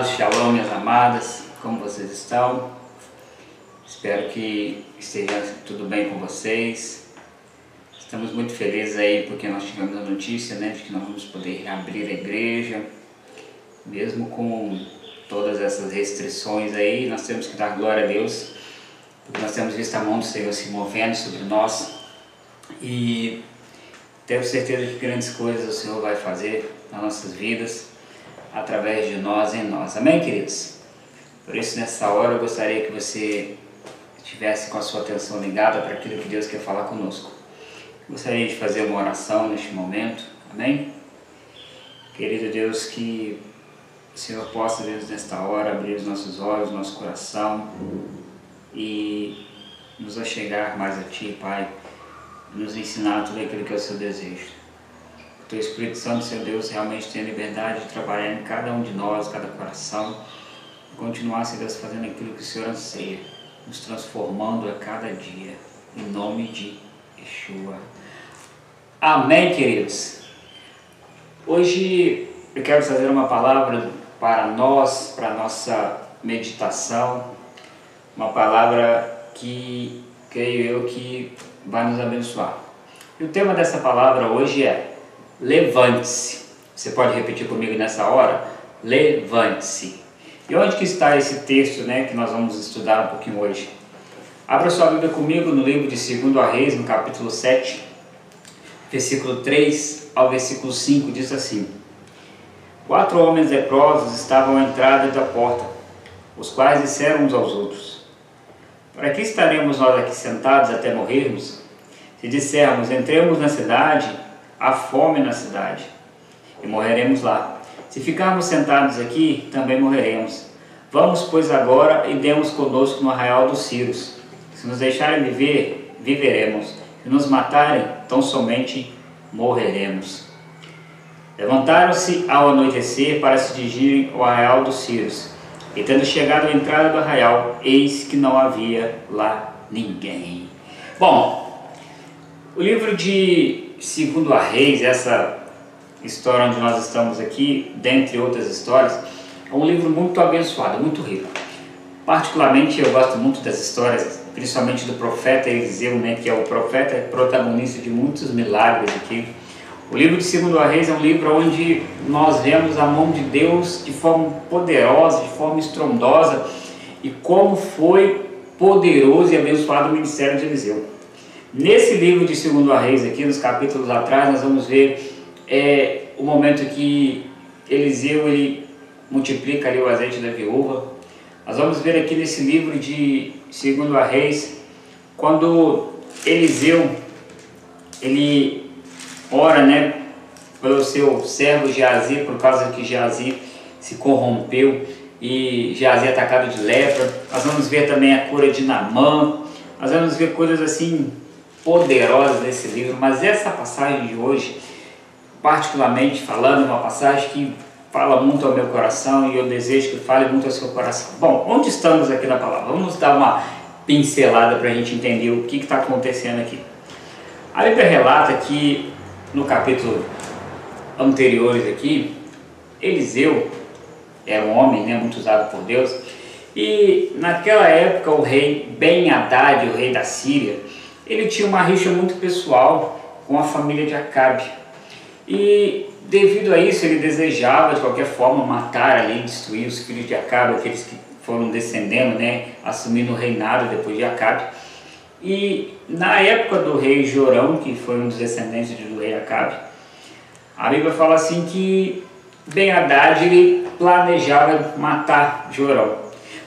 Amados, shalom, minhas amadas, como vocês estão? Espero que esteja tudo bem com vocês. Estamos muito felizes aí porque nós tivemos a notícia né, de que nós vamos poder abrir a igreja, mesmo com todas essas restrições aí, nós temos que dar glória a Deus, porque nós temos visto a mão do Senhor se movendo sobre nós e tenho certeza que grandes coisas o Senhor vai fazer nas nossas vidas através de nós em nós. Amém, queridos? Por isso, nessa hora, eu gostaria que você estivesse com a sua atenção ligada para aquilo que Deus quer falar conosco. Gostaria de fazer uma oração neste momento. Amém? Querido Deus, que o Senhor possa, Deus, nesta hora, abrir os nossos olhos, nosso coração e nos achegar mais a Ti, Pai, nos ensinar tudo aquilo que é o Seu desejo. Teu Espírito Santo, Senhor Deus, realmente tenha liberdade de trabalhar em cada um de nós, cada coração, e continuar, Senhor Deus, fazendo aquilo que o Senhor anseia, nos transformando a cada dia, em nome de Yeshua. Amém, queridos? Hoje eu quero trazer uma palavra para nós, para a nossa meditação, uma palavra que creio eu que vai nos abençoar. E o tema dessa palavra hoje é levante-se. Você pode repetir comigo nessa hora? Levante-se. E onde que está esse texto né, que nós vamos estudar um pouquinho hoje? Abra sua Bíblia comigo no livro de 2 Reis, no capítulo 7, versículo 3 ao versículo 5, diz assim: Quatro homens leprosos estavam à entrada da porta, os quais disseram uns aos outros: Para que estaremos nós aqui sentados até morrermos? Se dissermos, entremos na cidade há fome na cidade e morreremos lá. Se ficarmos sentados aqui, também morreremos. Vamos, pois, agora e demos conosco no arraial dos Círios. Se nos deixarem viver, viveremos. Se nos matarem, tão somente morreremos. Levantaram-se ao anoitecer para se dirigirem ao arraial dos Círios. E tendo chegado à entrada do arraial, eis que não havia lá ninguém. Bom, o livro de segundo a Reis, essa história onde nós estamos aqui, dentre outras histórias, é um livro muito abençoado, muito rico. Particularmente eu gosto muito das histórias, principalmente do profeta Eliseu, né, que é o profeta protagonista de muitos milagres aqui. O livro de Segundo a Reis é um livro onde nós vemos a mão de Deus de forma poderosa, de forma estrondosa e como foi poderoso e abençoado o ministério de Eliseu. Nesse livro de Segundo a Reis, aqui nos capítulos atrás, nós vamos ver é, o momento que Eliseu ele multiplica ali o azeite da viúva. Nós vamos ver aqui nesse livro de Segundo a Reis, quando Eliseu ele ora, né, pelo seu servo Geazi, por causa que Geazi se corrompeu e Geazi é atacado de lepra. Nós vamos ver também a cura de Namã. Nós vamos ver coisas assim poderosa desse livro, mas essa passagem de hoje, particularmente falando, é uma passagem que fala muito ao meu coração e eu desejo que fale muito ao seu coração. Bom, onde estamos aqui na palavra? Vamos dar uma pincelada para a gente entender o que está acontecendo aqui. A Bíblia relata que no capítulo anteriores aqui, Eliseu era um homem né, muito usado por Deus e naquela época o rei Ben Haddad, o rei da Síria, ele tinha uma rixa muito pessoal com a família de Acabe. E devido a isso, ele desejava de qualquer forma matar ali, destruir os filhos de Acabe, aqueles que foram descendendo, né, assumindo o reinado depois de Acabe. E na época do rei Jorão, que foi um dos descendentes do rei Acabe, a Bíblia fala assim que Ben Haddad ele planejava matar Jorão.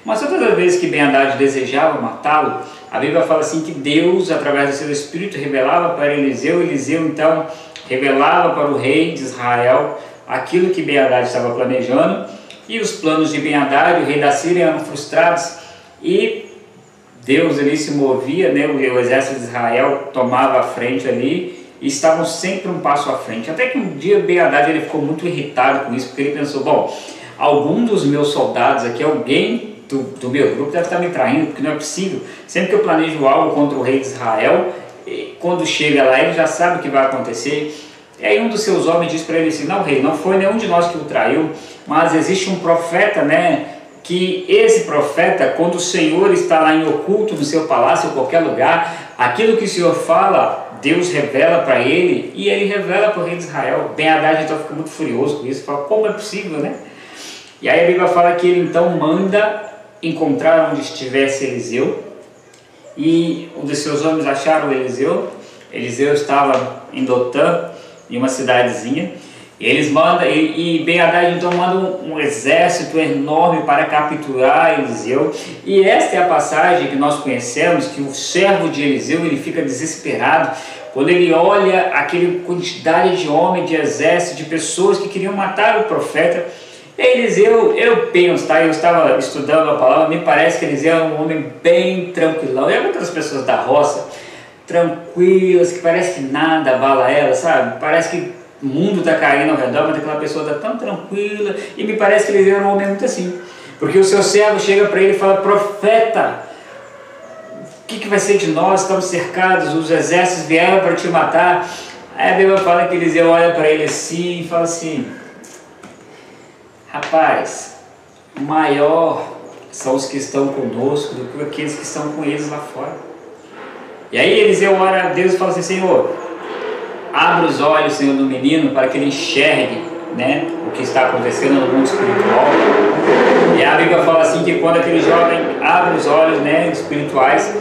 Mas todas as vezes que Ben Haddad desejava matá-lo, a Bíblia fala assim que Deus, através do seu Espírito, revelava para Eliseu, Eliseu então revelava para o rei de Israel aquilo que Ben estava planejando, e os planos de Ben o rei da Síria, eram frustrados, e Deus ali se movia, né, o exército de Israel tomava a frente ali, e estavam sempre um passo à frente. Até que um dia Ben ele ficou muito irritado com isso, porque ele pensou, bom, algum dos meus soldados aqui, alguém do, meu grupo deve estar me traindo, porque não é possível. Sempre que eu planejo algo contra o rei de Israel, quando chega lá ele já sabe o que vai acontecer. E aí um dos seus homens diz para ele assim, não rei, não foi nenhum de nós que o traiu, mas existe um profeta, né? Que esse profeta, quando o Senhor está lá em oculto no seu palácio, em qualquer lugar, aquilo que o Senhor fala, Deus revela para ele e ele revela para o rei de Israel. Ben Haddad então fica muito furioso com isso, fala: como é possível, né? E aí a Bíblia fala que ele então manda encontrar onde estivesse Eliseu e um dos seus homens acharam Eliseu. Eliseu estava em Dotã, em uma cidadezinha. E eles mandam, e, e Ben Haddad então manda um, um, exército enorme para capturar Eliseu. E esta é a passagem que nós conhecemos, que o servo de Eliseu ele fica desesperado quando ele olha aquela quantidade de homens, de exército, de pessoas que queriam matar o profeta. Eliseu, eu penso, tá? Eu estava estudando a palavra, me parece que Eliseu é um homem bem tranquilão. E outras pessoas da roça, tranquilas, que parece que nada abala ela, sabe? Parece que o mundo está caindo ao redor, mas aquela pessoa está tão tranquila. E me parece que Eliseu era um homem muito assim. Porque o seu servo chega para ele e fala: Profeta, o que, que vai ser de nós? Estamos cercados, os exércitos vieram para te matar. Aí a Bíblia fala que Eliseu olha para ele assim e fala assim Rapaz, maior são os que estão conosco do que aqueles que estão com eles lá fora. E aí Eliseu ora a Deus e fala assim, Senhor, abre os olhos, Senhor, do menino para que ele enxergue né, o que está acontecendo no mundo espiritual. E a Bíblia fala assim que quando aquele jovem abre os olhos né, espirituais,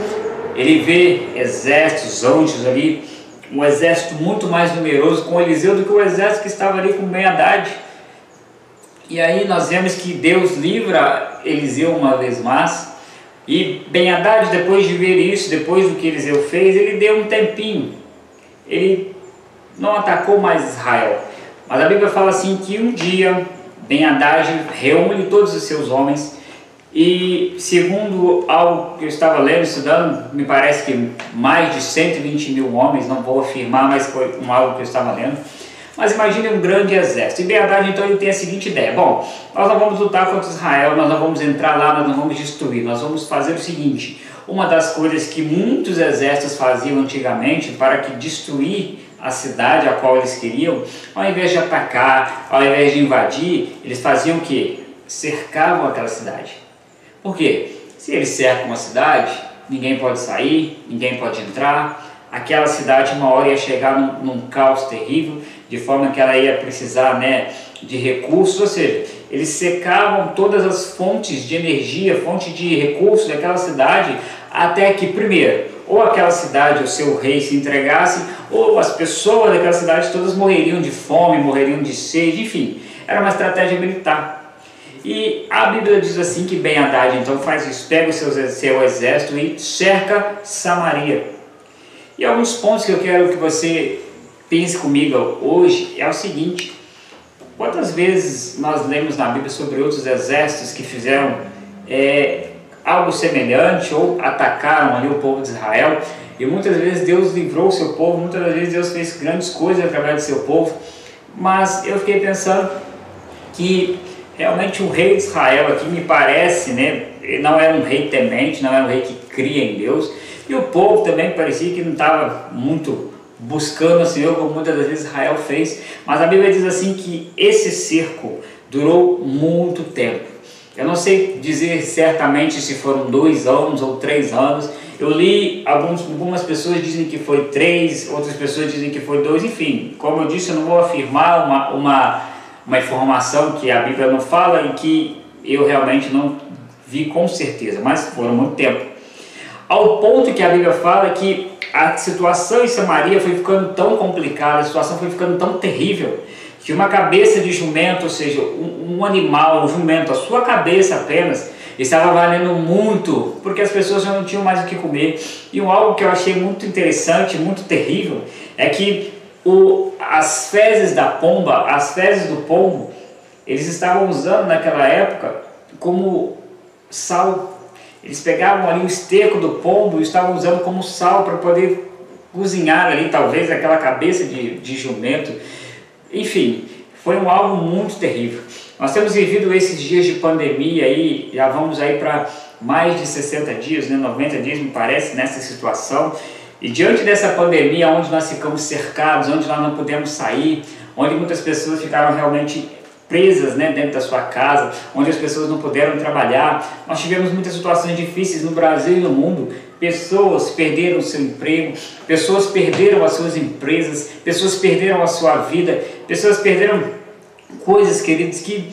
ele vê exércitos, anjos ali, um exército muito mais numeroso com Eliseu do que o exército que estava ali com Ben-Hadad. E aí nós vemos que Deus livra Eliseu uma vez mais. E Ben Haddad, depois de ver isso, depois do que Eliseu fez, ele deu um tempinho. Ele não atacou mais Israel. Mas a Bíblia fala assim que um dia Ben Haddad reúne todos os seus homens e segundo algo que eu estava lendo, estudando, me parece que mais de 120 mil homens, não vou afirmar, mas foi algo que eu estava lendo, mas imagine um grande exército. Em verdade, então, ele tem a seguinte ideia: bom, nós não vamos lutar contra Israel, nós não vamos entrar lá, nós não vamos destruir, nós vamos fazer o seguinte. Uma das coisas que muitos exércitos faziam antigamente para que destruir a cidade a qual eles queriam, ao invés de atacar, ao invés de invadir, eles faziam o que? Cercavam aquela cidade. Por quê? Se eles cercam uma cidade, ninguém pode sair, ninguém pode entrar, aquela cidade uma hora ia chegar num, num caos terrível, de forma que ela ia precisar né, de recursos, ou seja, eles secavam todas as fontes de energia, fontes de recursos daquela cidade, até que, primeiro, ou aquela cidade, o seu rei se entregasse, ou as pessoas daquela cidade todas morreriam de fome, morreriam de sede, enfim, era uma estratégia militar. E a Bíblia diz assim que Ben Haddad então faz isso, pega o seu, seu exército e cerca Samaria. E alguns pontos que eu quero que você pense comigo hoje é o seguinte: quantas vezes nós lemos na Bíblia sobre outros exércitos que fizeram é, algo semelhante ou atacaram ali o povo de Israel? E muitas vezes Deus livrou o seu povo, muitas vezes Deus fez grandes coisas através do seu povo, mas eu fiquei pensando que realmente o rei de Israel aqui me parece, né, não é um rei temente, não é um rei que cria em Deus, e o povo também parecia que não estava muito buscando o Senhor, como muitas das vezes Israel fez. Mas a Bíblia diz assim que esse cerco durou muito tempo. Eu não sei dizer certamente se foram dois anos ou três anos. Eu li, alguns, algumas pessoas dizem que foi três, outras pessoas dizem que foi dois, enfim. Como eu disse, eu não vou afirmar uma, uma, uma informação que a Bíblia não fala e que eu realmente não vi com certeza, mas foram muito tempo. Ao ponto que a Bíblia fala que a situação em Samaria foi ficando tão complicada, a situação foi ficando tão terrível, que uma cabeça de jumento, ou seja, um, um animal, um jumento, a sua cabeça apenas, estava valendo muito, porque as pessoas já não tinham mais o que comer. E algo que eu achei muito interessante, muito terrível, é que o, as fezes da pomba, as fezes do pombo, eles estavam usando naquela época como sal eles pegavam ali o esterco do pombo e estavam usando como sal para poder cozinhar ali, talvez, aquela cabeça de, de jumento. Enfim, foi um algo muito terrível. Nós temos vivido esses dias de pandemia aí, já vamos aí para mais de 60 dias, né, 90 dias me parece, nessa situação. E diante dessa pandemia, onde nós ficamos cercados, onde nós não podemos sair, onde muitas pessoas ficaram realmente presas né, dentro da sua casa, onde as pessoas não puderam trabalhar. Nós tivemos muitas situações difíceis no Brasil e no mundo. Pessoas perderam seu emprego, pessoas perderam as suas empresas, pessoas perderam a sua vida, pessoas perderam coisas, queridos, que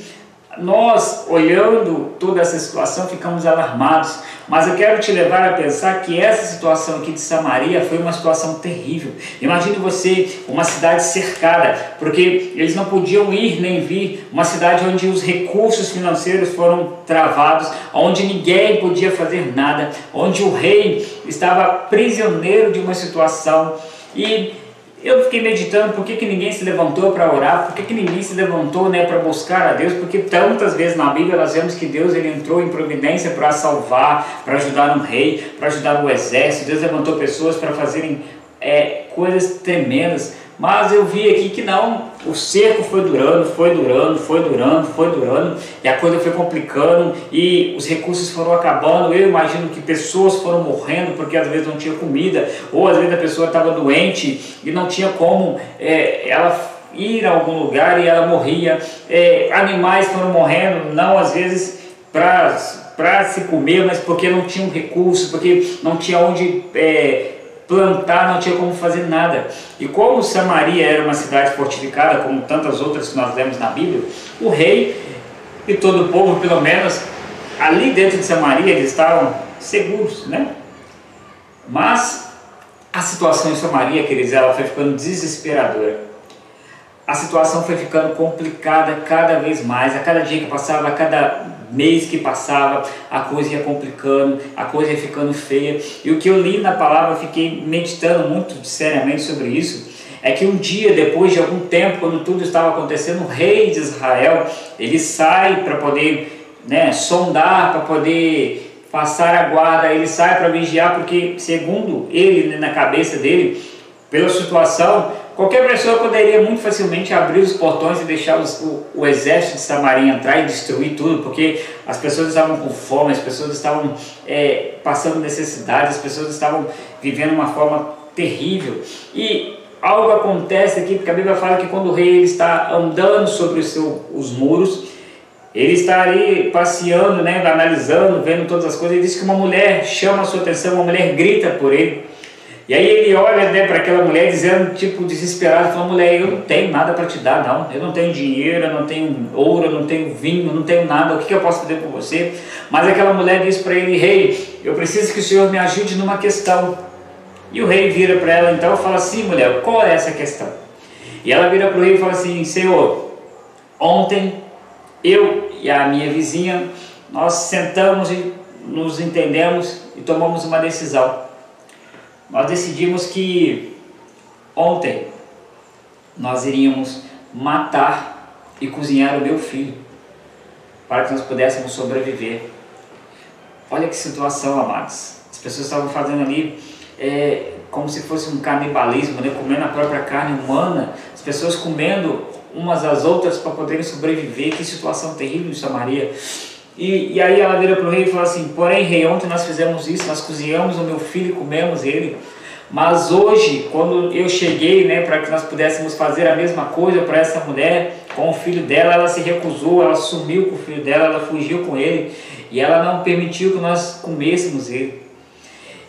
nós, olhando toda essa situação, ficamos alarmados, mas eu quero te levar a pensar que essa situação aqui de Samaria foi uma situação terrível. Imagine você, uma cidade cercada, porque eles não podiam ir nem vir, uma cidade onde os recursos financeiros foram travados, onde ninguém podia fazer nada, onde o rei estava prisioneiro de uma situação e eu fiquei meditando por que, que ninguém se levantou para orar, por que, que ninguém se levantou né, para buscar a Deus, porque tantas vezes na Bíblia nós vemos que Deus ele entrou em providência para salvar, para ajudar um rei, para ajudar o exército, Deus levantou pessoas para fazerem é, coisas tremendas, mas eu vi aqui que não, o cerco foi durando, foi durando, foi durando, foi durando, e a coisa foi complicando, e os recursos foram acabando. Eu imagino que pessoas foram morrendo porque às vezes não tinha comida, ou às vezes a pessoa estava doente e não tinha como é, ela ir a algum lugar e ela morria. É, animais foram morrendo, não às vezes para se comer, mas porque não tinham recursos, porque não tinha onde. É, plantar, não tinha como fazer nada. E como Samaria era uma cidade fortificada, como tantas outras que nós lemos na Bíblia, o rei e todo o povo, pelo menos, ali dentro de Samaria, eles estavam seguros, né? Mas a situação em Samaria, queridos, ela foi ficando desesperadora a situação foi ficando complicada cada vez mais. A cada dia que passava, a cada mês que passava, a coisa ia complicando, a coisa ia ficando feia. E o que eu li na palavra, fiquei meditando muito seriamente sobre isso. É que um dia, depois de algum tempo, quando tudo estava acontecendo, o rei de Israel ele sai para poder né, sondar, para poder passar a guarda, ele sai para vigiar, porque, segundo ele, né, na cabeça dele, pela situação, Qualquer pessoa poderia muito facilmente abrir os portões e deixar os, o, o, exército de Samaria entrar e destruir tudo, porque as pessoas estavam com fome, as pessoas estavam é, passando necessidade, as pessoas estavam vivendo uma forma terrível. E algo acontece aqui, porque a Bíblia fala que quando o rei ele está andando sobre seu, os muros, ele está ali passeando, né, analisando, vendo todas as coisas, ele diz que uma mulher chama a sua atenção, uma mulher grita por ele. E aí ele olha né, para aquela mulher dizendo, tipo, desesperado, falando, mulher, eu não tenho nada para te dar, não. Eu não tenho dinheiro, eu não tenho ouro, eu não tenho vinho, eu não tenho nada. O que, que eu posso fazer por você? Mas aquela mulher diz para ele, rei, eu preciso que o senhor me ajude numa questão. E o rei vira para ela então e fala assim, mulher, qual é essa questão? E ela vira para o rei e fala assim, senhor, ontem eu e a minha vizinha, nós sentamos e nos entendemos e tomamos uma decisão nós decidimos que ontem nós iríamos matar e cozinhar o meu filho para que nós pudéssemos sobreviver. Olha que situação, amados. As pessoas estavam fazendo ali é, como se fosse um canibalismo, né? comendo a própria carne humana, as pessoas comendo umas às outras para poderem sobreviver. Que situação terrível Samaria. E, e aí ela vira para o rei e fala assim: Porém, rei, ontem nós fizemos isso, nós cozinhamos o meu filho e comemos ele. Mas hoje, quando eu cheguei, né, para que nós pudéssemos fazer a mesma coisa para essa mulher, com o filho dela, ela se recusou, ela sumiu com o filho dela, ela fugiu com ele e ela não permitiu que nós comêssemos ele.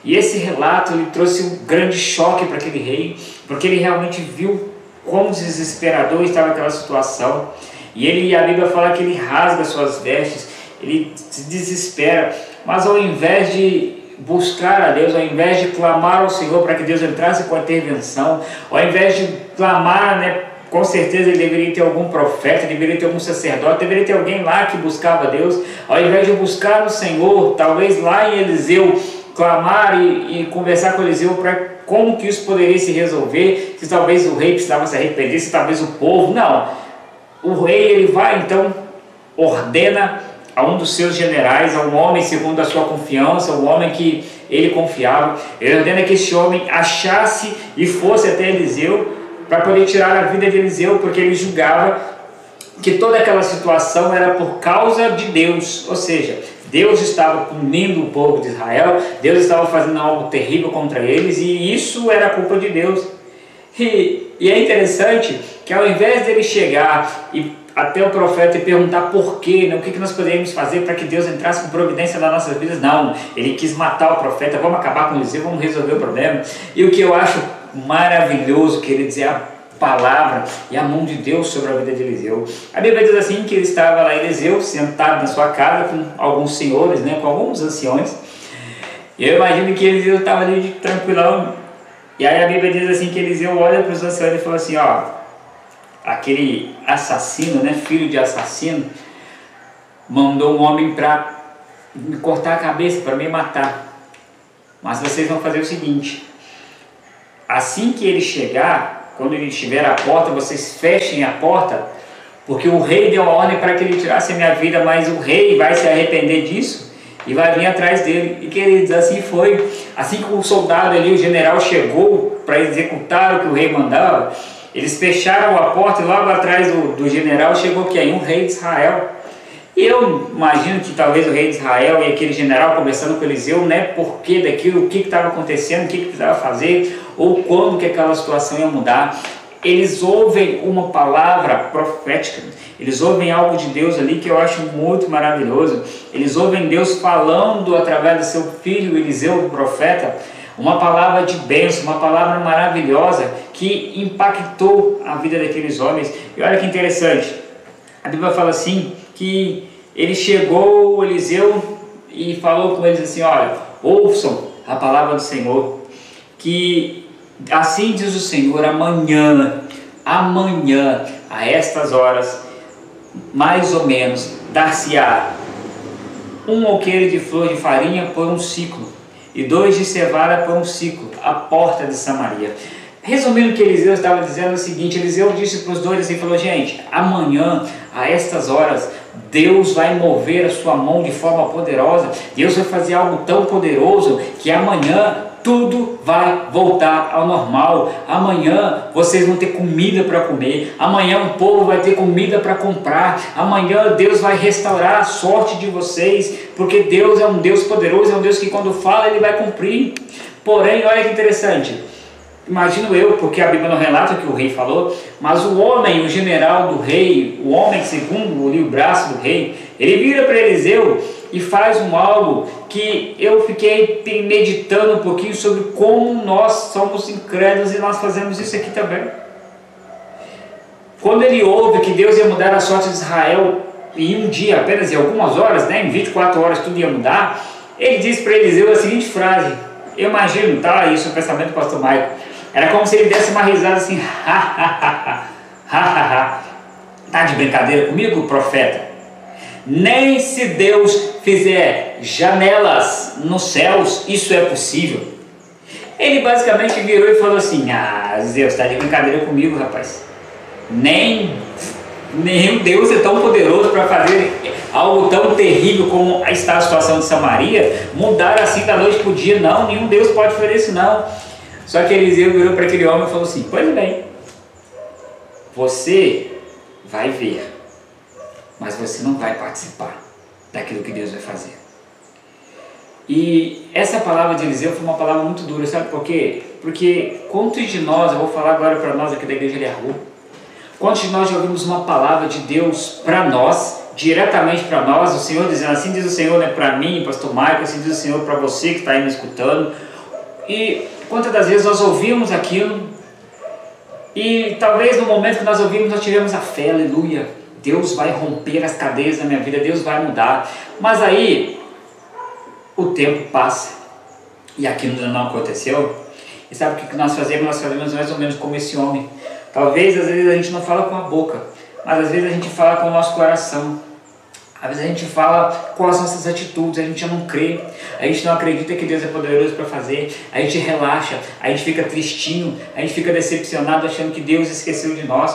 E esse relato ele trouxe um grande choque para aquele rei, porque ele realmente viu quão desesperador estava aquela situação. E ele, a Bíblia fala que ele rasga suas vestes, ele se desespera, mas ao invés de buscar a Deus, ao invés de clamar ao Senhor para que Deus entrasse com a intervenção, ao invés de clamar, né, com certeza ele deveria ter algum profeta, deveria ter algum sacerdote, deveria ter alguém lá que buscava Deus, ao invés de buscar no Senhor, talvez lá em Eliseu, clamar e, e conversar com Eliseu para como que isso poderia se resolver, se talvez o rei precisava se arrepender, se talvez o povo, não. O rei ele vai então, ordena a um dos seus generais, a um homem segundo a sua confiança, um homem que ele confiava. Ele ordena que esse homem achasse e fosse até Eliseu para poder tirar a vida de Eliseu, porque ele julgava que toda aquela situação era por causa de Deus, ou seja, Deus estava punindo o povo de Israel, Deus estava fazendo algo terrível contra eles e isso era culpa de Deus. E, e é interessante que ao invés dele chegar e até o profeta e perguntar por quê, né? o que, que nós poderíamos fazer para que Deus entrasse com providência nas nossas vidas. Não, ele quis matar o profeta, vamos acabar com Eliseu, vamos resolver o problema. E o que eu acho maravilhoso, querer dizer a palavra e a mão de Deus sobre a vida de Eliseu. A Bíblia diz assim que ele estava lá, Eliseu, sentado na sua casa com alguns senhores, né, com alguns anciões. E eu imagino que Eliseu estava ali de tranquilão. E aí a Bíblia diz assim que Eliseu olha para os anciões e fala assim, ó, aquele assassino, né, filho de assassino, mandou um homem para me cortar a cabeça, para me matar. Mas vocês vão fazer o seguinte: assim que ele chegar, quando ele estiver à porta, vocês fechem a porta, porque o rei deu a ordem para que ele tirasse a minha vida, mas o rei vai se arrepender disso e vai vir atrás dele. E queridos, assim foi. Assim que o soldado ali, o general, chegou para executar o que o rei mandava, eles fecharam a porta e logo atrás do, do general chegou que aí um rei de Israel. Eu imagino que talvez o rei de Israel e aquele general conversando com Eliseu, né, por que daquilo, o que estava acontecendo, o que, que precisava fazer, ou quando que aquela situação ia mudar. Eles ouvem uma palavra profética, eles ouvem algo de Deus ali que eu acho muito maravilhoso. Eles ouvem Deus falando através do seu filho Eliseu, o profeta, uma palavra de bênção, uma palavra maravilhosa que impactou a vida daqueles homens. E olha que interessante, a Bíblia fala assim que ele chegou, Eliseu, e falou com eles assim: Olha, ouçam a palavra do Senhor, que assim diz o Senhor, amanhã, amanhã, a estas horas, mais ou menos, dar-se-á um alqueire de flor de farinha por um ciclo e dois de cevada por um ciclo, a porta de Samaria. Resumindo o que Eliseu estava dizendo é o seguinte: Eliseu disse para os dois assim: falou, gente, amanhã, a estas horas, Deus vai mover a sua mão de forma poderosa, Deus vai fazer algo tão poderoso que amanhã tudo vai voltar ao normal. Amanhã vocês vão ter comida para comer. Amanhã o povo vai ter comida para comprar. Amanhã Deus vai restaurar a sorte de vocês, porque Deus é um Deus poderoso, é um Deus que quando fala ele vai cumprir. Porém, olha que interessante. Imagino eu, porque a Bíblia não relata o que o rei falou, mas o homem, o general do rei, o homem segundo o braço do rei, ele vira para Eliseu e faz um algo que eu fiquei meditando um pouquinho sobre como nós somos incrédulos e nós fazemos isso aqui também. Quando ele ouve que Deus ia mudar a sorte de Israel em um dia, apenas em algumas horas, né, em 24 horas tudo ia mudar, ele diz para Eliseu a seguinte frase, eu imagino, tá, isso é o pensamento do pastor Maico, era como se ele desse uma risada assim, ha, ha, ha, ha, ha, ha. tá de brincadeira comigo, profeta? Nem se Deus fizer janelas nos céus, isso é possível. Ele basicamente virou e falou assim: Ah, Deus, está de brincadeira comigo, rapaz. Nem, nem Deus é tão poderoso para fazer algo tão terrível como está a situação de Samaria, mudar assim da noite para o dia. Não, nenhum Deus pode fazer isso, não. Só que Eliseu virou para aquele homem e falou assim: Pois bem, você vai ver mas você não vai participar daquilo que Deus vai fazer. E essa palavra de Eliseu foi uma palavra muito dura, sabe por quê? Porque quantos de nós, eu vou falar agora para nós aqui da igreja de Arru, quantos de nós já ouvimos uma palavra de Deus para nós, diretamente para nós, o Senhor dizendo, assim diz o Senhor né, para mim, pastor Michael, assim diz o Senhor para você que está aí me escutando, e quantas das vezes nós ouvimos aquilo, e talvez no momento que nós ouvimos nós tivemos a fé, aleluia, Deus vai romper as cadeias da minha vida, Deus vai mudar. Mas aí o tempo passa e aquilo não aconteceu. E sabe o que nós fazemos? Nós fazemos mais ou menos como esse homem. Talvez às vezes a gente não fala com a boca, mas às vezes a gente fala com o nosso coração. Às vezes a gente fala com as nossas atitudes, a gente não crê, a gente não acredita que Deus é poderoso para fazer, a gente relaxa, a gente fica tristinho, a gente fica decepcionado achando que Deus esqueceu de nós.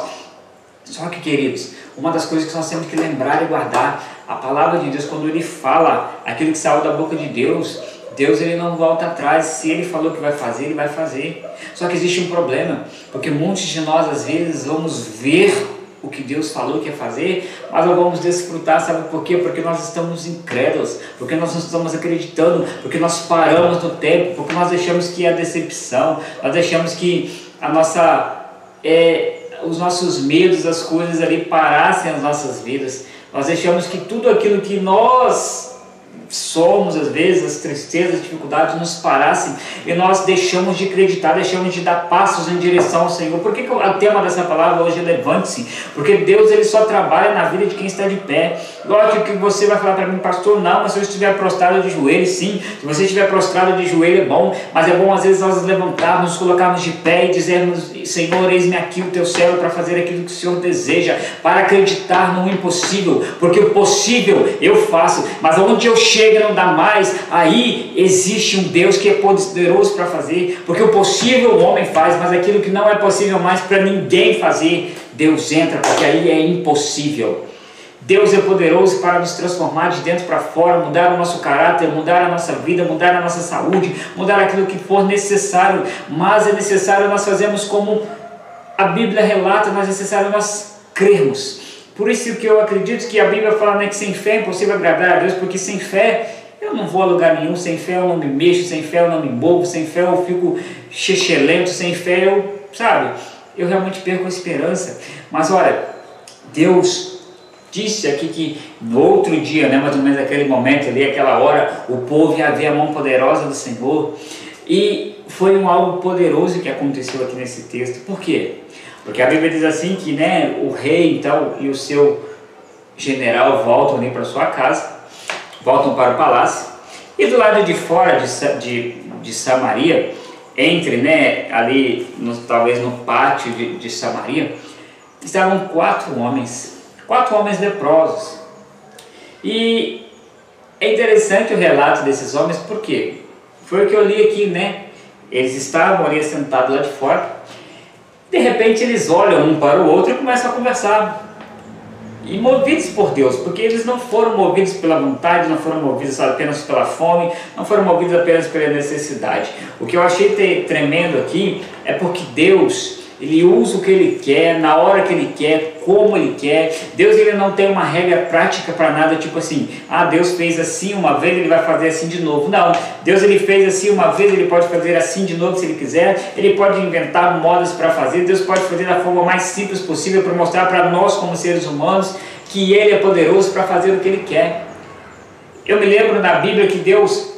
Só que, queridos, uma das coisas que nós temos que lembrar e guardar, a palavra de Deus, quando ele fala aquilo que saiu da boca de Deus, Deus ele não volta atrás, se ele falou que vai fazer, ele vai fazer. Só que existe um problema, porque muitos de nós às vezes vamos ver o que Deus falou que ia fazer, mas não vamos desfrutar, sabe por quê? Porque nós estamos incrédulos, porque nós não estamos acreditando, porque nós paramos no tempo, porque nós deixamos que a decepção, nós deixamos que a nossa é, os nossos medos, as coisas ali parassem as nossas vidas. Nós deixamos que tudo aquilo que nós somos, às vezes, as tristezas, as dificuldades nos parassem e nós deixamos de acreditar, deixamos de dar passos em direção ao Senhor. Por que, que o tema dessa palavra hoje é levante-se? Porque Deus ele só trabalha na vida de quem está de pé. Lógico que você vai falar para mim, pastor, não, mas se eu estiver prostrado de joelho, sim. Se você estiver prostrado de joelho é bom, mas é bom às vezes nós nos levantarmos, nos colocarmos de pé e dizermos, Senhor, eis-me aqui o teu céu para fazer aquilo que o Senhor deseja, para acreditar no impossível, porque o possível eu faço, mas onde eu chego não dá mais, aí existe um Deus que é poderoso para fazer, porque o possível o homem faz, mas aquilo que não é possível mais para ninguém fazer, Deus entra, porque aí é impossível. Deus é poderoso para nos transformar de dentro para fora, mudar o nosso caráter, mudar a nossa vida, mudar a nossa saúde, mudar aquilo que for necessário, mas é necessário nós fazermos como a Bíblia relata, mas é necessário nós crermos. Por isso que eu acredito que a Bíblia fala né, que sem fé é impossível agradar a Deus, porque sem fé eu não vou a lugar nenhum, sem fé eu não me mexo, sem fé eu não me movo, sem fé eu fico chechelento, sem fé eu, sabe, eu realmente perco a esperança. Mas olha, Deus disse aqui que no outro dia, né, mais ou menos aquele momento ali, aquela hora, o povo ia ver a mão poderosa do Senhor. E foi um algo poderoso que aconteceu aqui nesse texto. Por quê? Porque a Bíblia diz assim que né, o rei então, e o seu general voltam ali para sua casa, voltam para o palácio, e do lado de fora de, de, de Samaria, entre né, ali, no, talvez no pátio de, de Samaria, estavam quatro homens, quatro homens leprosos. E é interessante o relato desses homens, porque foi o que eu li aqui, né? Eles estavam ali sentados lá de fora, de repente eles olham um para o outro e começam a conversar. E movidos por Deus, porque eles não foram movidos pela vontade, não foram movidos apenas pela fome, não foram movidos apenas pela necessidade. O que eu achei tremendo aqui é porque Deus ele usa o que ele quer, na hora que ele quer, como ele quer. Deus ele não tem uma regra prática para nada, tipo assim, ah, Deus fez assim uma vez, ele vai fazer assim de novo. Não, Deus ele fez assim uma vez, ele pode fazer assim de novo se ele quiser. Ele pode inventar modos para fazer. Deus pode fazer da forma mais simples possível para mostrar para nós como seres humanos que ele é poderoso para fazer o que ele quer. Eu me lembro na Bíblia que Deus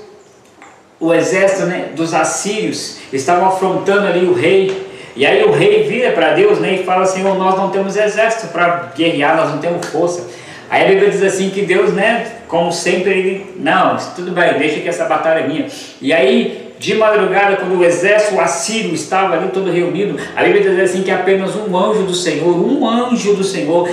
o exército né, dos assírios estavam afrontando ali o rei e aí o rei vira para Deus né, e fala assim: oh, Nós não temos exército para guerrear, nós não temos força. Aí a Bíblia diz assim que Deus, né, como sempre, ele, não, tudo bem, deixa que essa batalha é minha. E aí, de madrugada, quando o exército assírio estava ali todo reunido, a Bíblia diz assim que apenas um anjo do Senhor, um anjo do Senhor,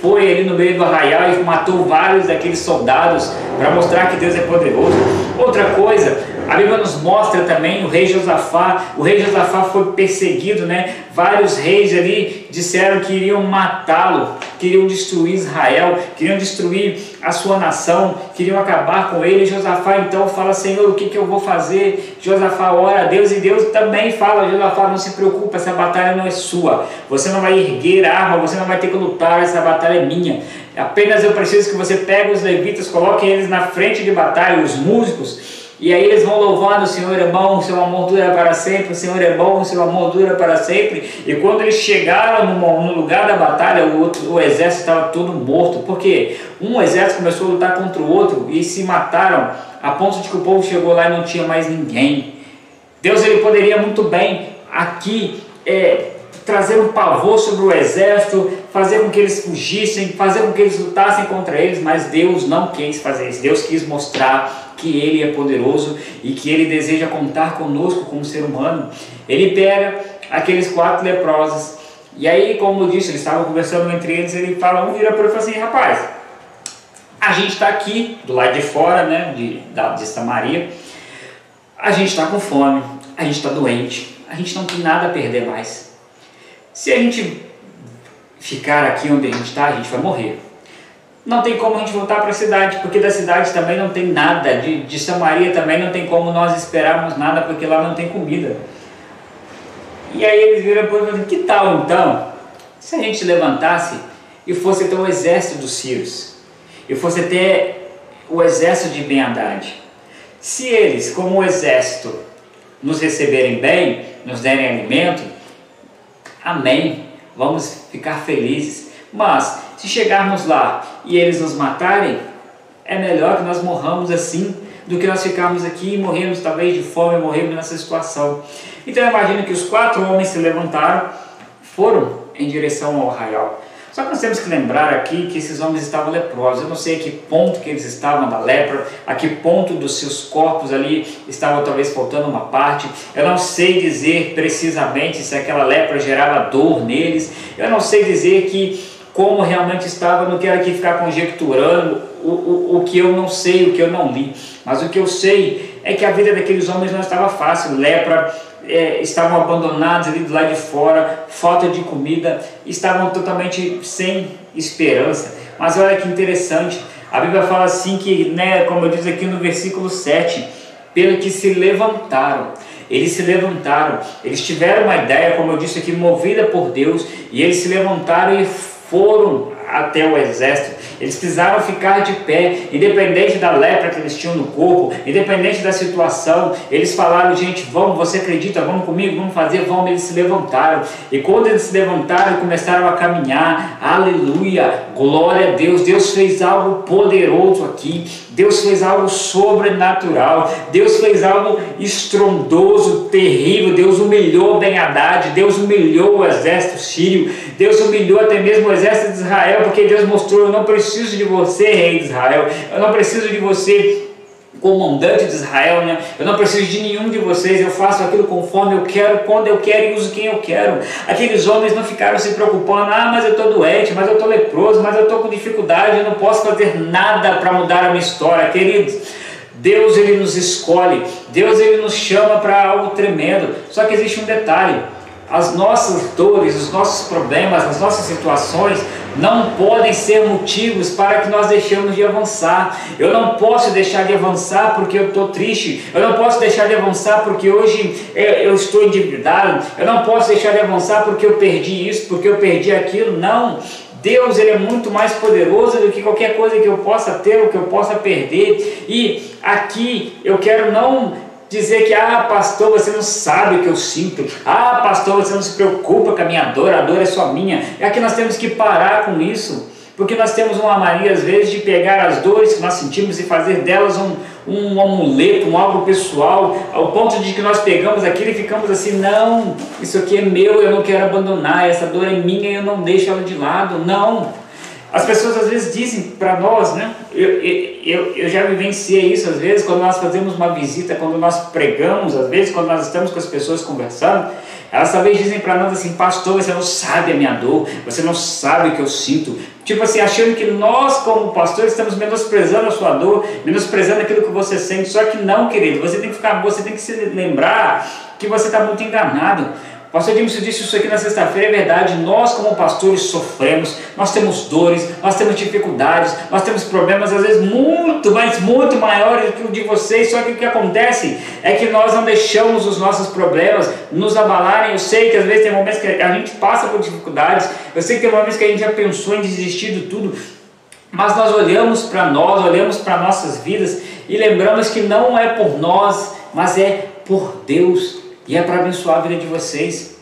foi ali no meio do arraial e matou vários daqueles soldados para mostrar que Deus é poderoso. Outra coisa, a Bíblia nos mostra também o rei Josafá. O rei Josafá foi perseguido, né? Vários reis ali disseram que iriam matá-lo, queriam destruir Israel, queriam destruir a sua nação, queriam acabar com ele. Josafá então fala: Senhor, o que, que eu vou fazer? Josafá ora a Deus e Deus também fala: Josafá, não se preocupe, essa batalha não é sua. Você não vai erguer arma, você não vai ter que lutar, essa batalha é minha. Apenas eu preciso que você pegue os levitas, coloque eles na frente de batalha, os músicos e aí eles vão louvando: o Senhor é bom, o seu amor dura para sempre, o Senhor é bom, o seu amor dura para sempre. E quando eles chegaram no, lugar da batalha, o, outro, o exército estava todo morto, porque um exército começou a lutar contra o outro e se mataram, a ponto de que o povo chegou lá e não tinha mais ninguém. Deus ele poderia muito bem aqui é, trazer um pavor sobre o exército, fazer com que eles fugissem, fazer com que eles lutassem contra eles, mas Deus não quis fazer isso. Deus quis mostrar que Ele é poderoso e que Ele deseja contar conosco como ser humano. Ele pega aqueles quatro leprosos e aí, como eu disse, eles estavam conversando entre eles, ele fala, um vira para ele e fala assim, rapaz, a gente está aqui do lado de fora, né, de, de Samaria, a gente está com fome, a gente está doente, a gente não tem nada a perder mais. Se a gente ficar aqui onde a gente está, a gente vai morrer. Não tem como a gente voltar para a cidade, porque da cidade também não tem nada, de, de Samaria também não tem como nós esperarmos nada, porque lá não tem comida. E aí eles viram para ele que tal então, se a gente levantasse e fosse ter o exército dos sírios, e fosse ter o exército de Ben Haddad, se eles, como o exército, nos receberem bem, nos derem alimento, Amém. vamos ficar felizes. Mas se chegarmos lá e eles nos matarem, é melhor que nós morramos assim do que nós ficarmos aqui e morrermos talvez de fome, morrermos nessa situação. Então imagino que os quatro homens se levantaram, foram em direção ao arraial. Só que nós temos que lembrar aqui que esses homens estavam leprosos. Eu não sei a que ponto que eles estavam da lepra, a que ponto dos seus corpos ali estava talvez faltando uma parte. Eu não sei dizer precisamente se aquela lepra gerava dor neles. Eu não sei dizer que como realmente estava, não quero aqui ficar conjecturando o, o, o que eu não sei, o que eu não li. Mas o que eu sei é que a vida daqueles homens não estava fácil. Lepra, é, estavam abandonados ali do lado de fora, falta de comida, estavam totalmente sem esperança. Mas olha que interessante, a Bíblia fala assim que, né, como eu diz aqui no versículo 7, pelo que se levantaram. Eles se levantaram, eles tiveram uma ideia, como eu disse aqui, movida por Deus, e eles se levantaram e foram até o exército. Eles precisaram ficar de pé, independente da lepra que eles tinham no corpo, independente da situação. Eles falaram, gente, vamos, você acredita, vamos comigo, vamos fazer, vamos. Eles se levantaram. E quando eles se levantaram, começaram a caminhar. Aleluia, glória a Deus. Deus fez algo poderoso aqui. Deus fez algo sobrenatural, Deus fez algo estrondoso, terrível. Deus humilhou Ben Haddad, Deus humilhou o exército sírio, Deus humilhou até mesmo o exército de Israel, porque Deus mostrou: eu não preciso de você, rei de Israel, eu não preciso de você, comandante de Israel, né? Eu não preciso de nenhum de vocês, eu faço aquilo conforme eu quero, quando eu quero e uso quem eu quero. Aqueles homens não ficaram se preocupando, ah, mas eu estou doente, mas eu estou leproso, mas eu estou com dificuldade, eu não posso fazer nada para mudar a minha história, queridos. Deus ele nos escolhe, Deus ele nos chama para algo tremendo. Só que existe um detalhe: as nossas dores, os nossos problemas, as nossas situações não podem ser motivos para que nós deixemos de avançar. Eu não posso deixar de avançar porque eu estou triste. Eu não posso deixar de avançar porque hoje eu estou endividado. Eu não posso deixar de avançar porque eu perdi isso, porque eu perdi aquilo. Não. Deus ele é muito mais poderoso do que qualquer coisa que eu possa ter ou que eu possa perder. E aqui eu quero não dizer que, ah, pastor, você não sabe o que eu sinto, ah, pastor, você não se preocupa com a minha dor, a dor é só minha. É que nós temos que parar com isso, porque nós temos uma mania, às vezes, de pegar as dores que nós sentimos e fazer delas um, um amuleto, um algo pessoal, ao ponto de que nós pegamos aquilo e ficamos assim: não, isso aqui é meu, eu não quero abandonar, essa dor é minha eu não deixo ela de lado. Não. As pessoas às vezes dizem para nós, né? Eu, eu, eu já vivenciei isso às vezes, quando nós fazemos uma visita, quando nós pregamos, às vezes, quando nós estamos com as pessoas conversando, elas talvez dizem para nós assim, pastor, você não sabe a minha dor, você não sabe o que eu sinto. Tipo assim, achando que nós, como pastores, estamos menosprezando a sua dor, menosprezando aquilo que você sente. Só que não, querido, você tem que ficar, você tem que se lembrar que você está muito enganado. Pastor Edilson disse isso aqui na sexta-feira, é verdade. Nós, como pastores, sofremos, nós temos dores, nós temos dificuldades, nós temos problemas, às vezes muito, mas muito maiores do que o de vocês. Só que o que acontece é que nós não deixamos os nossos problemas nos abalarem. Eu sei que às vezes tem momentos que a gente passa por dificuldades, eu sei que tem momentos que a gente já pensou em desistir de tudo, mas nós olhamos para nós, olhamos para nossas vidas e lembramos que não é por nós, mas é por Deus e é para abençoar a vida de vocês.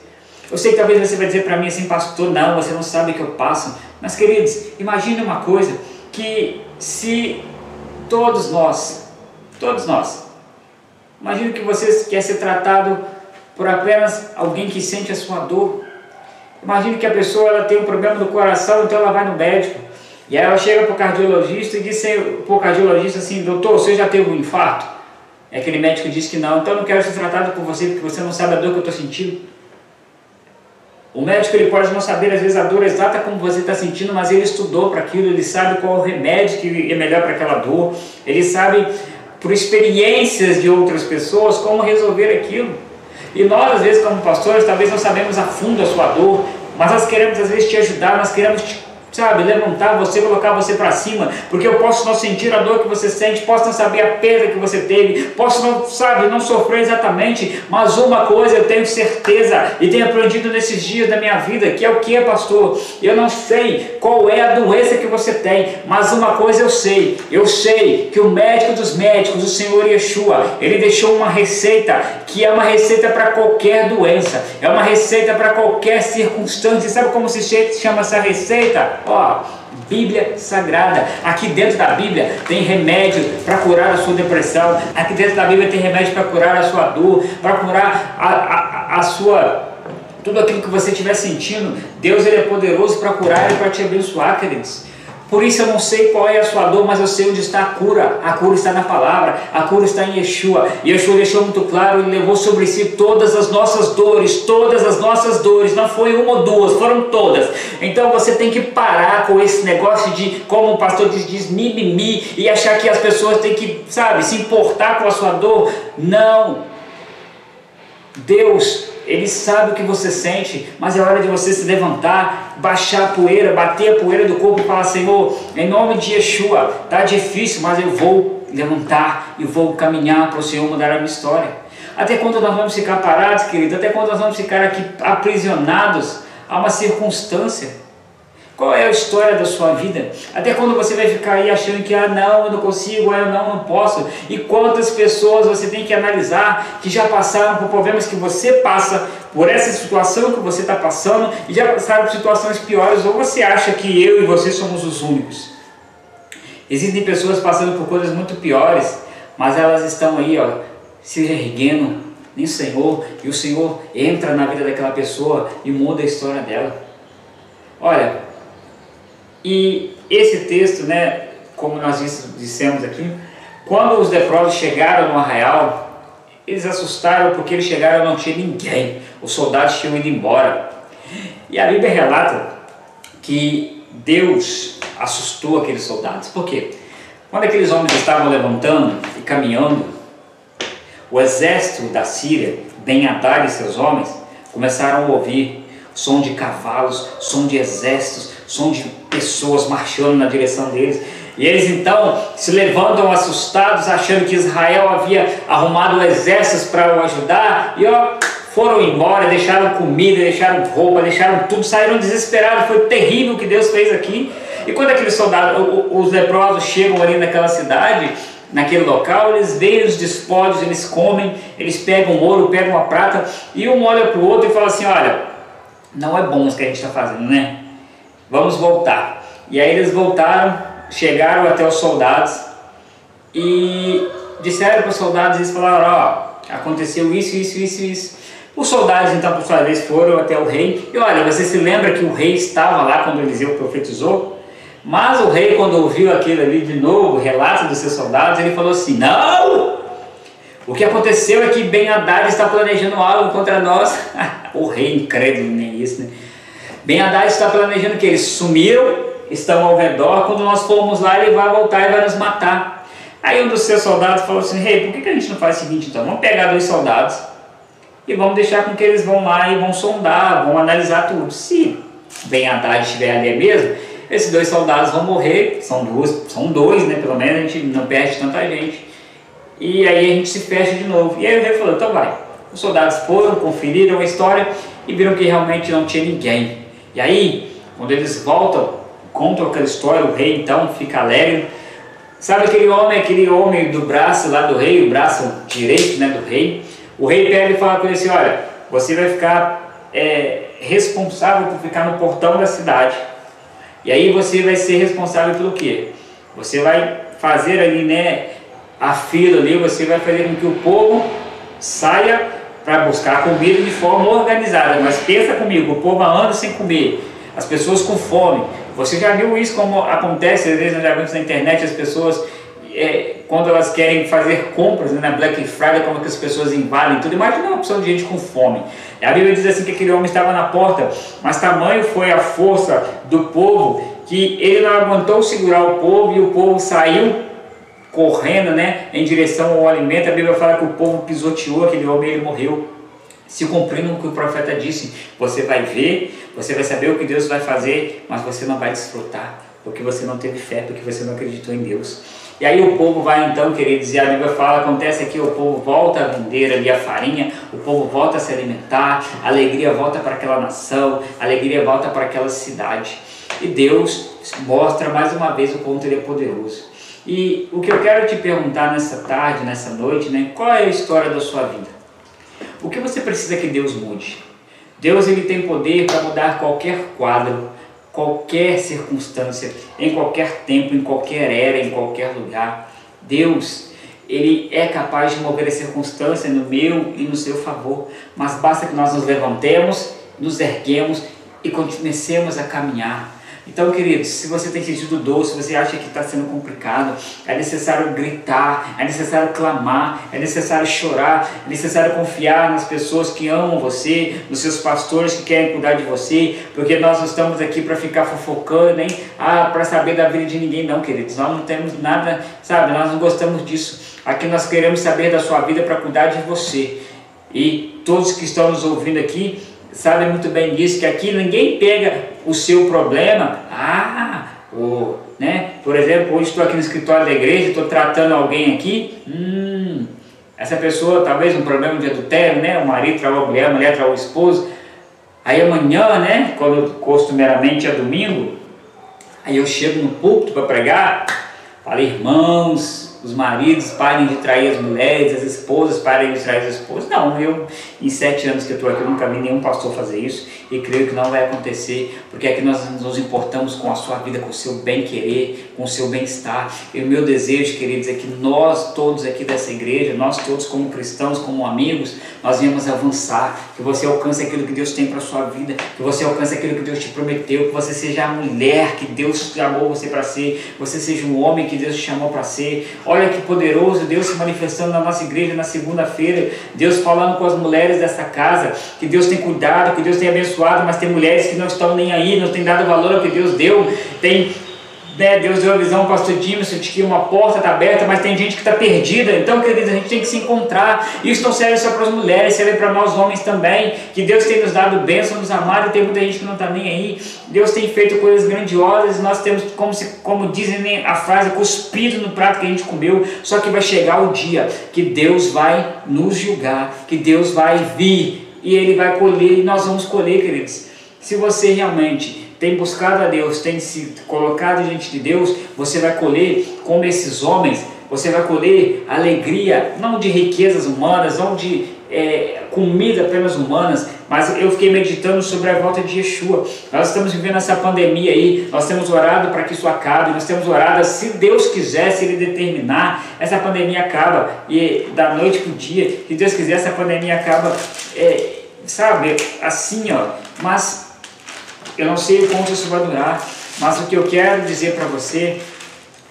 Eu sei que talvez você vai dizer para mim assim, pastor, não, você não sabe o que eu passo. Mas queridos, imagine uma coisa, que se todos nós, todos nós, imagine que você quer ser tratado por apenas alguém que sente a sua dor. Imagine que a pessoa ela tem um problema no coração, então ela vai no médico. E aí ela chega para o cardiologista e diz para o cardiologista assim, doutor, você já teve um infarto? É aquele médico diz que não, então eu não quero ser tratado por você porque você não sabe a dor que eu estou sentindo. O médico ele pode não saber às vezes a dor exata como você está sentindo, mas ele estudou para aquilo, ele sabe qual o remédio que é melhor para aquela dor, ele sabe por experiências de outras pessoas como resolver aquilo. E nós às vezes como pastores talvez não sabemos a fundo a sua dor, mas nós queremos às vezes te ajudar, nós queremos te sabe, levantar você, colocar você para cima, porque eu posso não sentir a dor que você sente, posso não saber a perda que você teve, posso não, sabe, não sofrer exatamente, mas uma coisa eu tenho certeza e tenho aprendido nesses dias da minha vida, que é o que, pastor? Eu não sei qual é a doença que você tem, mas uma coisa eu sei, eu sei que o médico dos médicos, o Senhor Yeshua, ele deixou uma receita que é uma receita para qualquer doença, é uma receita para qualquer circunstância. Sabe como se chama essa receita? Ó, Bíblia Sagrada. Aqui dentro da Bíblia tem remédio para curar a sua depressão. Aqui dentro da Bíblia tem remédio para curar a sua dor, para curar a, a, a sua tudo aquilo que você estiver sentindo. Deus ele é poderoso para curar e para te abençoar, queridos. Por isso eu não sei qual é a sua dor, mas eu sei onde está a cura. A cura está na palavra, a cura está em Yeshua. E Yeshua deixou muito claro, ele levou sobre si todas as nossas dores, todas as nossas dores. Não foi uma ou duas, foram todas. Então você tem que parar com esse negócio de, como o pastor diz, diz mimimi e achar que as pessoas têm que, sabe, se importar com a sua dor. Não. Deus ele sabe o que você sente, mas é hora de você se levantar, baixar a poeira, bater a poeira do corpo e falar: Senhor, em nome de Yeshua, tá difícil, mas eu vou levantar e vou caminhar para o Senhor mudar a minha história. Até quando nós vamos ficar parados, querido? Até quando nós vamos ficar aqui aprisionados a uma circunstância? Qual é a história da sua vida? Até quando você vai ficar aí achando que, ah, não, eu não consigo, ah, eu não, não posso? E quantas pessoas você tem que analisar que já passaram por problemas que você passa, por essa situação que você está passando, e já passaram por situações piores, ou você acha que eu e você somos os únicos? Existem pessoas passando por coisas muito piores, mas elas estão aí, ó, se erguendo em Senhor, e o Senhor entra na vida daquela pessoa e muda a história dela. Olha, e esse texto, né, como nós dissemos aqui, quando os leprosos chegaram no arraial, eles assustaram porque eles chegaram e não tinha ninguém. Os soldados tinham ido embora. E a Bíblia relata que Deus assustou aqueles soldados. Por quê? Quando aqueles homens estavam levantando e caminhando, o exército da Síria, Ben-Hadad e seus homens, começaram a ouvir som de cavalos, som de exércitos, som de pessoas marchando na direção deles. E eles então se levantam assustados, achando que Israel havia arrumado exércitos para o ajudar, e ó, foram embora, deixaram comida, deixaram roupa, deixaram tudo, saíram desesperados. Foi terrível o que Deus fez aqui. E quando aqueles soldados, os leprosos chegam ali naquela cidade, naquele local, eles veem os despojos, eles comem, eles pegam ouro, pegam a prata, e um olha para o outro e fala assim: Olha, não é bom isso que a gente está fazendo, né? Vamos voltar. E aí eles voltaram, chegaram até os soldados e disseram para os soldados, eles falaram, ó, aconteceu isso, isso, isso, isso. Os soldados então por sua vez foram até o rei e olha, você se lembra que o rei estava lá quando Eliseu profetizou? Mas o rei quando ouviu aquilo ali de novo, o relato dos seus soldados, ele falou assim, não! O que aconteceu é que Ben Haddad está planejando algo contra nós. o rei incrédulo, nem isso, né? Ben Haddad está planejando que eles sumiram, estão ao redor, quando nós formos lá ele vai voltar e vai nos matar. Aí um dos seus soldados falou assim, rei, por que, que a gente não faz o seguinte então? Vamos pegar dois soldados e vamos deixar com que eles vão lá e vão sondar, vão analisar tudo. Se Ben Haddad estiver ali mesmo, esses dois soldados vão morrer, são duas, são dois, né? Pelo menos a gente não perde tanta gente. E aí a gente se fecha de novo. E aí o rei falou, então vai. Os soldados foram, conferiram a história e viram que realmente não tinha ninguém. E aí, quando eles voltam, contam aquela história, o rei então fica alegre. Sabe aquele homem, aquele homem do braço lá do rei, o braço direito né, do rei? O rei pega e fala com ele assim: Olha, você vai ficar é, responsável por ficar no portão da cidade. E aí você vai ser responsável pelo quê? Você vai fazer ali, né, a fila ali, você vai fazer com que o povo saia para buscar comida de forma organizada. Mas pensa comigo, o povo anda sem comer, as pessoas com fome. Você já viu isso como acontece, às vezes nós já na internet as pessoas, é, quando elas querem fazer compras né, na Black Friday, como que as pessoas invadem tudo. Imagina uma opção de gente com fome. A Bíblia diz assim que aquele homem estava na porta, mas tamanho foi a força do povo que ele não aguentou segurar o povo e o povo saiu correndo né, em direção ao alimento. A Bíblia fala que o povo pisoteou aquele homem e ele morreu. se cumprindo o que o profeta disse. Você vai ver, você vai saber o que Deus vai fazer, mas você não vai desfrutar, porque você não teve fé, porque você não acreditou em Deus. E aí o povo vai então, queridos, e a Bíblia fala, acontece aqui, o povo volta a vender ali a farinha, o povo volta a se alimentar, a alegria volta para aquela nação, a alegria volta para aquela cidade. E Deus mostra mais uma vez o quanto Ele é poderoso. E o que eu quero te perguntar nessa tarde, nessa noite, né? Qual é a história da sua vida? O que você precisa que Deus mude? Deus ele tem poder para mudar qualquer quadro, qualquer circunstância, em qualquer tempo, em qualquer era, em qualquer lugar. Deus, ele é capaz de mover a circunstância no meu e no seu favor, mas basta que nós nos levantemos, nos erguemos e continuemos a caminhar. Então, queridos, se você tem sentido dor, se você acha que está sendo complicado, é necessário gritar, é necessário clamar, é necessário chorar, é necessário confiar nas pessoas que amam você, nos seus pastores que querem cuidar de você, porque nós não estamos aqui para ficar fofocando, nem ah, para saber da vida de ninguém, não, queridos. Nós não temos nada, sabe? Nós não gostamos disso. Aqui nós queremos saber da sua vida para cuidar de você. E todos que estão nos ouvindo aqui, sabe muito bem disso, que aqui ninguém pega o seu problema, ah, o, né? por exemplo, hoje estou aqui no escritório da igreja, estou tratando alguém aqui, hum, essa pessoa talvez um problema de adultério, né? o marido traiu a mulher, a mulher traiu o esposo, aí amanhã, né? quando costumeiramente é domingo, aí eu chego no púlpito para pregar, falo, irmãos, os maridos parem de trair as mulheres, as esposas parem de trair as esposas. Não, eu, em sete anos que eu estou aqui, eu nunca vi nenhum pastor fazer isso e creio que não vai acontecer, porque aqui nós nos importamos com a sua vida, com o seu bem-querer, com o seu bem-estar. E o meu desejo, queridos, é que nós todos aqui dessa igreja, nós todos como cristãos, como amigos, nós venhamos avançar, que você alcance aquilo que Deus tem para a sua vida, que você alcance aquilo que Deus te prometeu, que você seja a mulher que Deus chamou você para ser, você seja um homem que Deus te chamou para ser. Olha que poderoso Deus se manifestando na nossa igreja na segunda-feira, Deus falando com as mulheres dessa casa, que Deus tem cuidado, que Deus tem abençoado, mas tem mulheres que não estão nem aí, não tem dado valor ao que Deus deu, tem né, Deus deu a visão, pastor Dimson, de que uma porta está aberta, mas tem gente que está perdida. Então, queridos, a gente tem que se encontrar. Isso não serve só para as mulheres, serve para nós homens também. Que Deus tem nos dado bênção, nos amado, e tem muita gente que não está nem aí. Deus tem feito coisas grandiosas nós temos, como, se, como dizem né, a frase, cuspido no prato que a gente comeu. Só que vai chegar o dia que Deus vai nos julgar, que Deus vai vir e Ele vai colher, e nós vamos colher, queridos. Se você realmente tem buscado a Deus, tem se colocado diante de Deus, você vai colher como esses homens, você vai colher alegria, não de riquezas humanas, não de é, comida apenas humanas, mas eu fiquei meditando sobre a volta de Yeshua. Nós estamos vivendo essa pandemia aí, nós temos orado para que isso acabe, nós temos orado, se Deus quiser, se Ele determinar, essa pandemia acaba, e da noite para o dia, se Deus quiser, essa pandemia acaba, é, sabe, assim ó, mas eu não sei quanto isso vai durar, mas o que eu quero dizer para você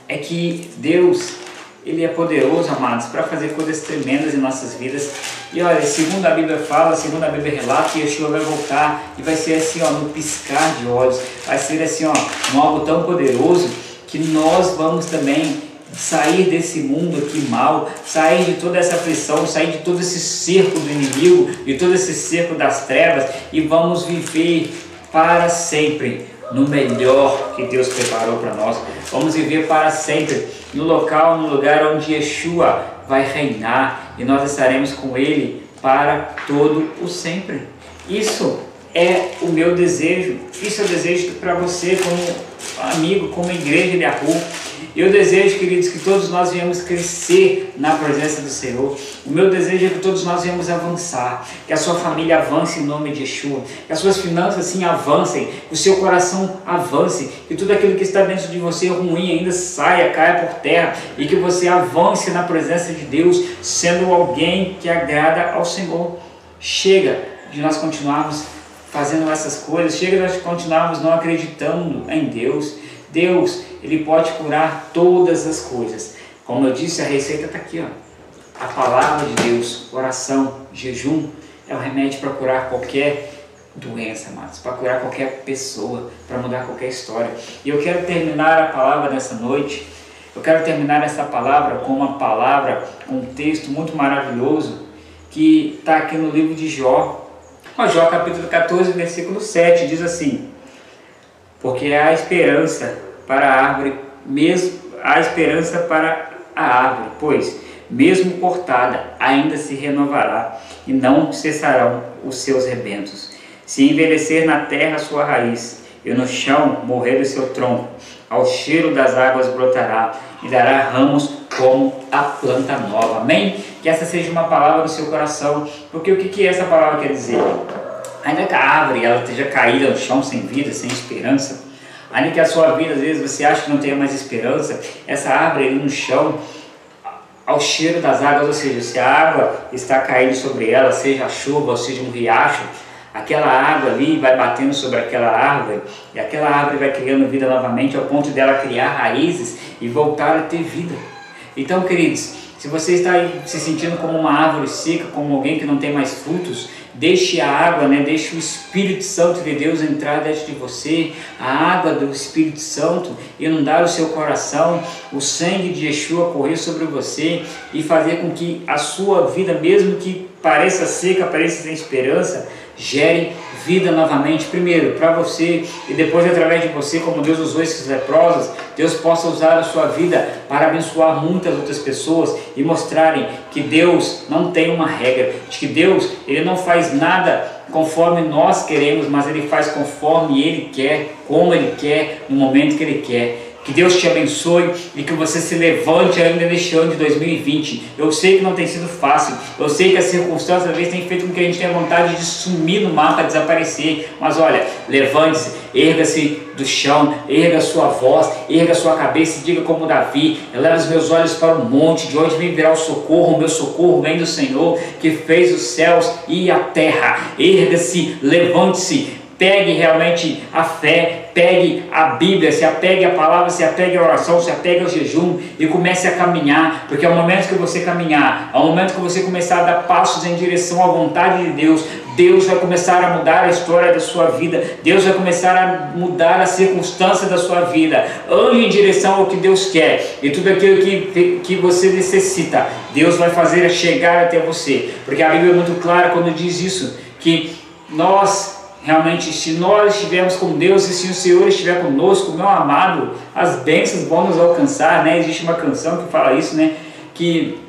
é que Deus, Ele é poderoso, amados, para fazer coisas tremendas em nossas vidas. E olha, segundo a Bíblia fala, segundo a Bíblia relata, Yeshua vai voltar e vai ser assim, ó, no piscar de olhos. Vai ser assim, ó, um algo tão poderoso que nós vamos também sair desse mundo aqui mal, sair de toda essa aflição, sair de todo esse cerco do inimigo, de todo esse cerco das trevas e vamos viver para sempre no melhor que Deus preparou para nós. Vamos viver para sempre no local, no lugar onde Yeshua vai reinar e nós estaremos com Ele para todo o sempre. Isso é o meu desejo, isso é o desejo para você como amigo, como igreja de Arru. Eu desejo, queridos, que todos nós venhamos crescer na presença do Senhor. O meu desejo é que todos nós venhamos avançar, que a sua família avance em nome de Yeshua, que as suas finanças sim avancem, que o seu coração avance, que tudo aquilo que está dentro de você ruim ainda saia, caia por terra e que você avance na presença de Deus, sendo alguém que agrada ao Senhor. Chega de nós continuarmos fazendo essas coisas, chega nós continuarmos não acreditando em Deus. Deus, Ele pode curar todas as coisas. Como eu disse, a receita está aqui, ó. A palavra de Deus, oração, jejum, é o remédio para curar qualquer doença, amados, para curar qualquer pessoa, para mudar qualquer história. E eu quero terminar a palavra nessa noite. Eu quero terminar essa palavra com uma palavra, com um texto muito maravilhoso que está aqui no livro de Jó. Ó, Jó capítulo 14, versículo 7, diz assim, porque há esperança para a árvore, mesmo há esperança para a árvore, pois mesmo cortada, ainda se renovará e não cessarão os seus rebentos. Se envelhecer na terra sua raiz, e no chão morrer o seu tronco, ao cheiro das águas brotará e dará ramos como a planta nova. Amém? Que essa seja uma palavra do seu coração, porque o que, que essa palavra quer dizer? Ainda que a árvore ela esteja caída no chão sem vida, sem esperança, ainda que a sua vida às vezes você acha que não tenha mais esperança, essa árvore ali no chão, ao cheiro das águas, ou seja, se a água está caindo sobre ela, seja a chuva ou seja um riacho, aquela água ali vai batendo sobre aquela árvore e aquela árvore vai criando vida novamente ao ponto dela criar raízes e voltar a ter vida. Então, queridos, se você está se sentindo como uma árvore seca, como alguém que não tem mais frutos, deixe a água, né? deixe o Espírito Santo de Deus entrar dentro de você, a água do Espírito Santo inundar o seu coração, o sangue de Yeshua correr sobre você e fazer com que a sua vida, mesmo que pareça seca, pareça sem esperança, gere vida novamente, primeiro para você e depois através de você, como Deus usou esses leprosos, Deus possa usar a sua vida para abençoar muitas outras pessoas e mostrarem que Deus não tem uma regra, de que Deus ele não faz nada conforme nós queremos, mas ele faz conforme ele quer, como ele quer, no momento que ele quer. Que Deus te abençoe e que você se levante ainda neste ano de 2020. Eu sei que não tem sido fácil, eu sei que as circunstâncias às vezes têm feito com que a gente tenha vontade de sumir no mapa, desaparecer. Mas olha, levante-se, erga-se do chão, erga sua voz, erga sua cabeça e diga como Davi: eleva os meus olhos para o monte, de onde me virá o socorro, o meu socorro vem do Senhor que fez os céus e a terra. Erga-se, levante-se, pegue realmente a fé, pegue a Bíblia, se apegue à palavra, se apegue à oração, se apegue ao jejum e comece a caminhar, porque ao momento que você caminhar, ao momento que você começar a dar passos em direção à vontade de Deus, Deus vai começar a mudar a história da sua vida, Deus vai começar a mudar a circunstância da sua vida. Ande em direção ao que Deus quer e tudo aquilo que, que você necessita, Deus vai fazer chegar até você, porque a Bíblia é muito clara quando diz isso, que nós realmente, se nós estivermos com Deus e se o Senhor estiver conosco, meu amado, as bênçãos vão nos alcançar, né? Existe uma canção que fala isso, né? Que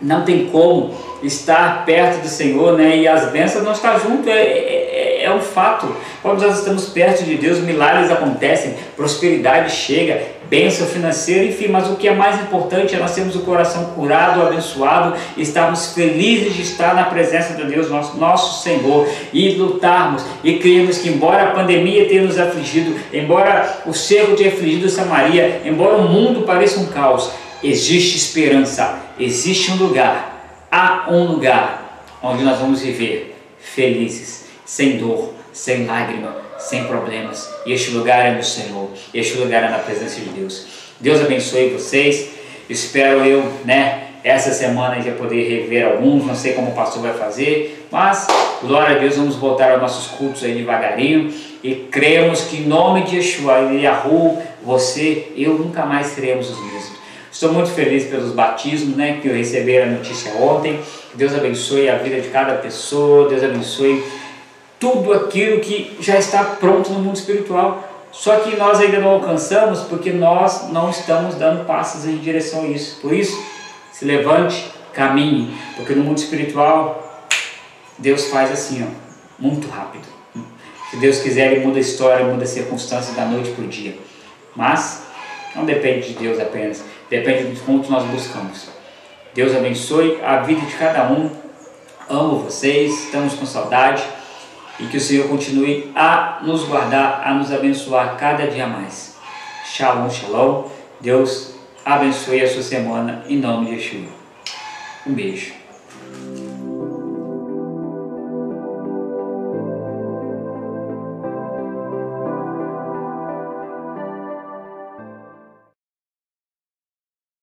não tem como estar perto do Senhor, né? E as bênçãos não estar junto é, é, é um fato. Quando nós estamos perto de Deus, milagres acontecem, prosperidade chega, bênção financeira, enfim, mas o que é mais importante é nós termos o coração curado, abençoado, estarmos felizes de estar na presença de Deus, nosso, nosso Senhor, e lutarmos e crermos que, embora a pandemia tenha nos afligido, embora o cerco tenha afligido Samaria, embora o mundo pareça um caos, existe esperança, existe um lugar, há um lugar onde nós vamos viver felizes, sem dor, sem lágrima, sem problemas. E este lugar é no Senhor, este lugar é na presença de Deus. Deus abençoe vocês. Espero eu, né, essa semana já poder rever alguns, não sei como o pastor vai fazer, mas glória a Deus, vamos voltar aos nossos cultos aí devagarinho e cremos que em nome de Yeshua e Yahu, você, eu nunca mais seremos os mesmos. Estou muito feliz pelos batismos, né, que eu recebi a notícia ontem. Deus abençoe a vida de cada pessoa, Deus abençoe tudo aquilo que já está pronto no mundo espiritual. Só que nós ainda não alcançamos porque nós não estamos dando passos em direção a isso. Por isso, se levante, caminhe, porque no mundo espiritual Deus faz assim, ó, muito rápido. Se Deus quiser, Ele muda a história, muda a circunstância da noite para o dia. Mas não depende de Deus apenas, depende do quanto nós buscamos. Deus abençoe a vida de cada um. Amo vocês, estamos com saudade e que o Senhor continue a nos guardar, a nos abençoar cada dia mais. Shalom, shalom. Deus abençoe a sua semana em nome de Yeshua. Um beijo.